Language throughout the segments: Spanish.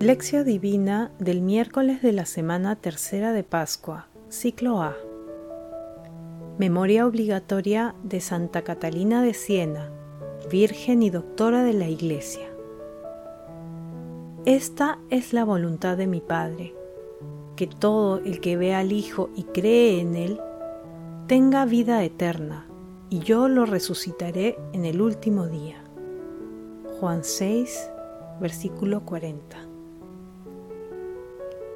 Lección Divina del miércoles de la semana tercera de Pascua, ciclo A. Memoria obligatoria de Santa Catalina de Siena, Virgen y Doctora de la Iglesia. Esta es la voluntad de mi Padre, que todo el que ve al Hijo y cree en Él, tenga vida eterna, y yo lo resucitaré en el último día. Juan 6, versículo 40.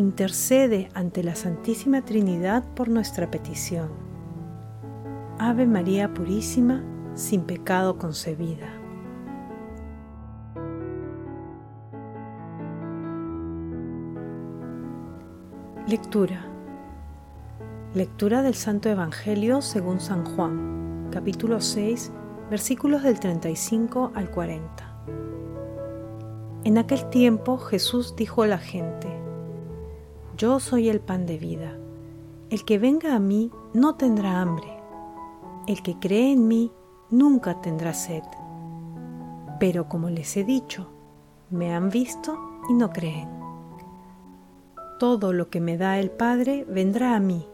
intercede ante la Santísima Trinidad por nuestra petición. Ave María Purísima, sin pecado concebida. Lectura. Lectura del Santo Evangelio según San Juan, capítulo 6, versículos del 35 al 40. En aquel tiempo Jesús dijo a la gente, yo soy el pan de vida. El que venga a mí no tendrá hambre. El que cree en mí nunca tendrá sed. Pero como les he dicho, me han visto y no creen. Todo lo que me da el Padre vendrá a mí,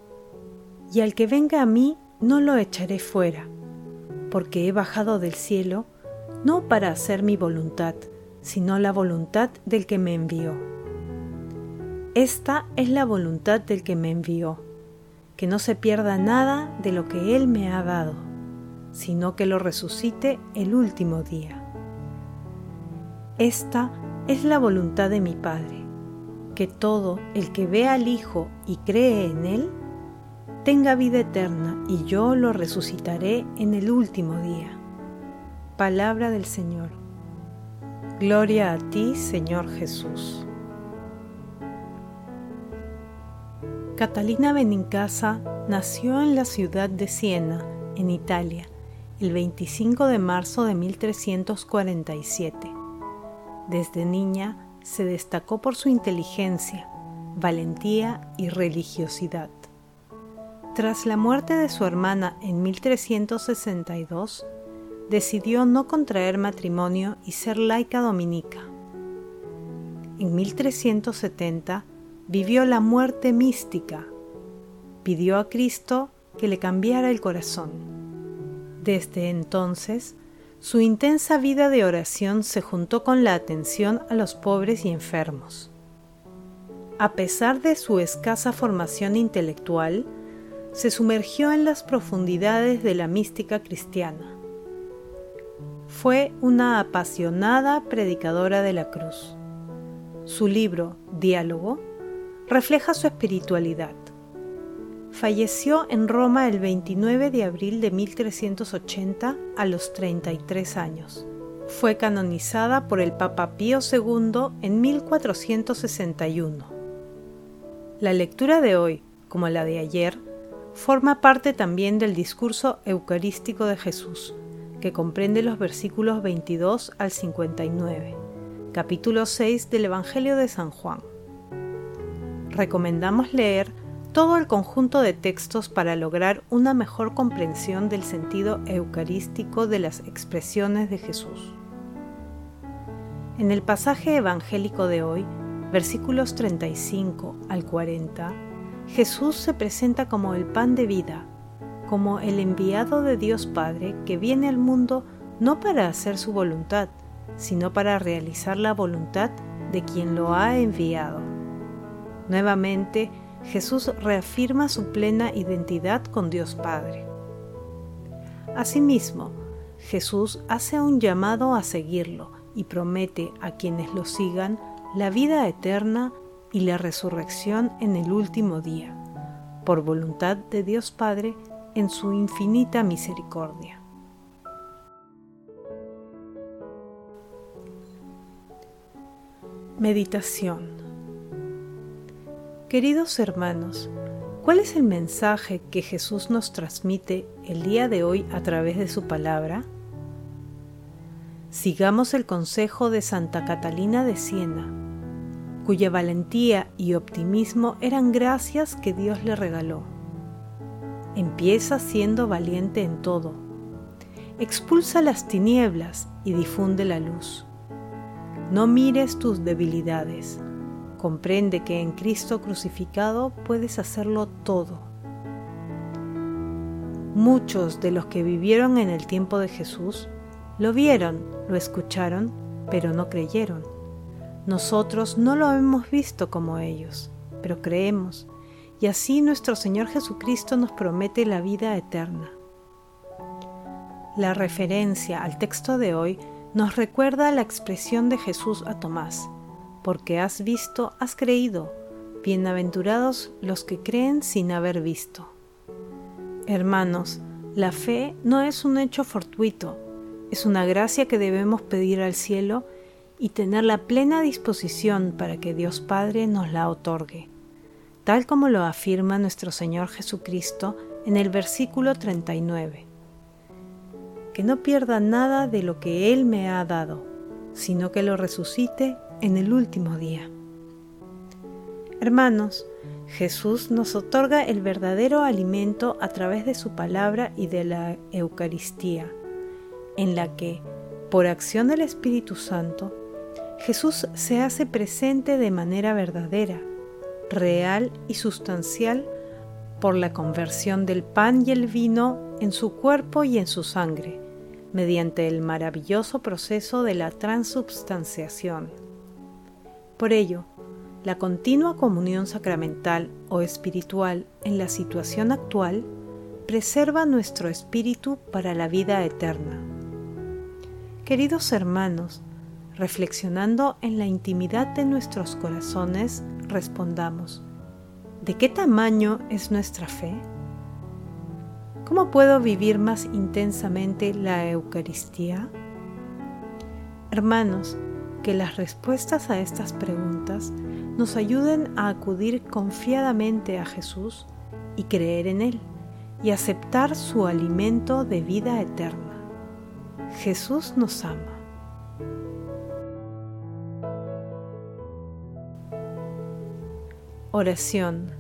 y al que venga a mí no lo echaré fuera, porque he bajado del cielo no para hacer mi voluntad, sino la voluntad del que me envió. Esta es la voluntad del que me envió, que no se pierda nada de lo que Él me ha dado, sino que lo resucite el último día. Esta es la voluntad de mi Padre, que todo el que ve al Hijo y cree en Él, tenga vida eterna y yo lo resucitaré en el último día. Palabra del Señor. Gloria a ti, Señor Jesús. Catalina Benincasa nació en la ciudad de Siena, en Italia, el 25 de marzo de 1347. Desde niña se destacó por su inteligencia, valentía y religiosidad. Tras la muerte de su hermana en 1362, decidió no contraer matrimonio y ser laica dominica. En 1370 vivió la muerte mística. Pidió a Cristo que le cambiara el corazón. Desde entonces, su intensa vida de oración se juntó con la atención a los pobres y enfermos. A pesar de su escasa formación intelectual, se sumergió en las profundidades de la mística cristiana. Fue una apasionada predicadora de la cruz. Su libro, Diálogo, refleja su espiritualidad. Falleció en Roma el 29 de abril de 1380 a los 33 años. Fue canonizada por el Papa Pío II en 1461. La lectura de hoy, como la de ayer, forma parte también del discurso eucarístico de Jesús, que comprende los versículos 22 al 59, capítulo 6 del Evangelio de San Juan recomendamos leer todo el conjunto de textos para lograr una mejor comprensión del sentido eucarístico de las expresiones de Jesús. En el pasaje evangélico de hoy, versículos 35 al 40, Jesús se presenta como el pan de vida, como el enviado de Dios Padre que viene al mundo no para hacer su voluntad, sino para realizar la voluntad de quien lo ha enviado. Nuevamente, Jesús reafirma su plena identidad con Dios Padre. Asimismo, Jesús hace un llamado a seguirlo y promete a quienes lo sigan la vida eterna y la resurrección en el último día, por voluntad de Dios Padre en su infinita misericordia. Meditación Queridos hermanos, ¿cuál es el mensaje que Jesús nos transmite el día de hoy a través de su palabra? Sigamos el consejo de Santa Catalina de Siena, cuya valentía y optimismo eran gracias que Dios le regaló. Empieza siendo valiente en todo. Expulsa las tinieblas y difunde la luz. No mires tus debilidades Comprende que en Cristo crucificado puedes hacerlo todo. Muchos de los que vivieron en el tiempo de Jesús lo vieron, lo escucharon, pero no creyeron. Nosotros no lo hemos visto como ellos, pero creemos, y así nuestro Señor Jesucristo nos promete la vida eterna. La referencia al texto de hoy nos recuerda la expresión de Jesús a Tomás, porque has visto, has creído. Bienaventurados los que creen sin haber visto. Hermanos, la fe no es un hecho fortuito, es una gracia que debemos pedir al cielo y tener la plena disposición para que Dios Padre nos la otorgue, tal como lo afirma nuestro Señor Jesucristo en el versículo 39. Que no pierda nada de lo que Él me ha dado, sino que lo resucite en el último día. Hermanos, Jesús nos otorga el verdadero alimento a través de su palabra y de la Eucaristía, en la que, por acción del Espíritu Santo, Jesús se hace presente de manera verdadera, real y sustancial por la conversión del pan y el vino en su cuerpo y en su sangre, mediante el maravilloso proceso de la transubstanciación. Por ello, la continua comunión sacramental o espiritual en la situación actual preserva nuestro espíritu para la vida eterna. Queridos hermanos, reflexionando en la intimidad de nuestros corazones, respondamos, ¿de qué tamaño es nuestra fe? ¿Cómo puedo vivir más intensamente la Eucaristía? Hermanos, que las respuestas a estas preguntas nos ayuden a acudir confiadamente a Jesús y creer en Él y aceptar su alimento de vida eterna. Jesús nos ama. Oración.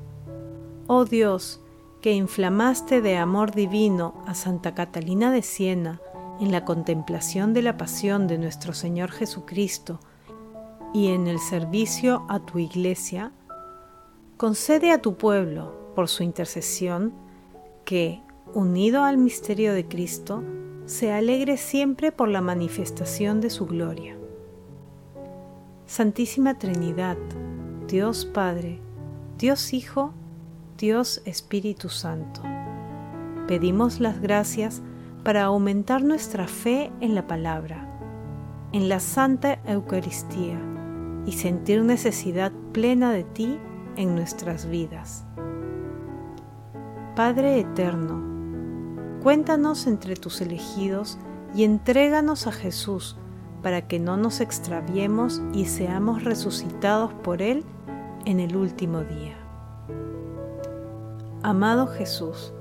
Oh Dios, que inflamaste de amor divino a Santa Catalina de Siena, en la contemplación de la pasión de nuestro Señor Jesucristo y en el servicio a tu iglesia, concede a tu pueblo, por su intercesión, que, unido al misterio de Cristo, se alegre siempre por la manifestación de su gloria. Santísima Trinidad, Dios Padre, Dios Hijo, Dios Espíritu Santo, pedimos las gracias para aumentar nuestra fe en la palabra, en la Santa Eucaristía y sentir necesidad plena de ti en nuestras vidas. Padre Eterno, cuéntanos entre tus elegidos y entréganos a Jesús para que no nos extraviemos y seamos resucitados por Él en el último día. Amado Jesús,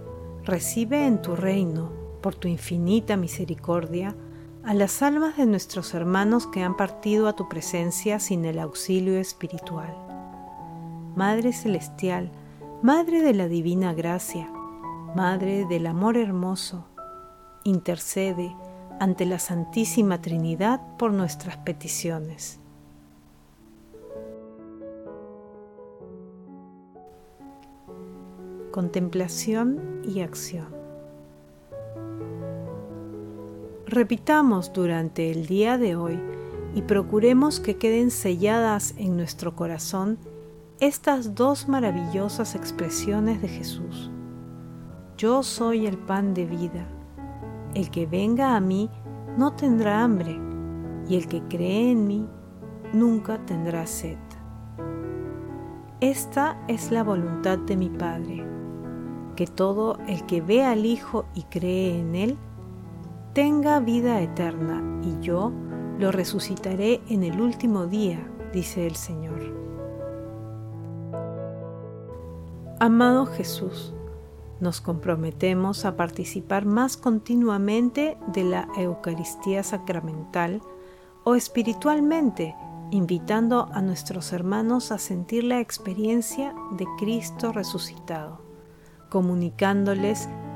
recibe en tu reino por tu infinita misericordia, a las almas de nuestros hermanos que han partido a tu presencia sin el auxilio espiritual. Madre Celestial, Madre de la Divina Gracia, Madre del Amor Hermoso, intercede ante la Santísima Trinidad por nuestras peticiones. Contemplación y acción. Repitamos durante el día de hoy y procuremos que queden selladas en nuestro corazón estas dos maravillosas expresiones de Jesús. Yo soy el pan de vida. El que venga a mí no tendrá hambre, y el que cree en mí nunca tendrá sed. Esta es la voluntad de mi Padre, que todo el que ve al Hijo y cree en Él tenga vida eterna, y yo lo resucitaré en el último día, dice el Señor. Amado Jesús, nos comprometemos a participar más continuamente de la Eucaristía sacramental o espiritualmente, invitando a nuestros hermanos a sentir la experiencia de Cristo resucitado, comunicándoles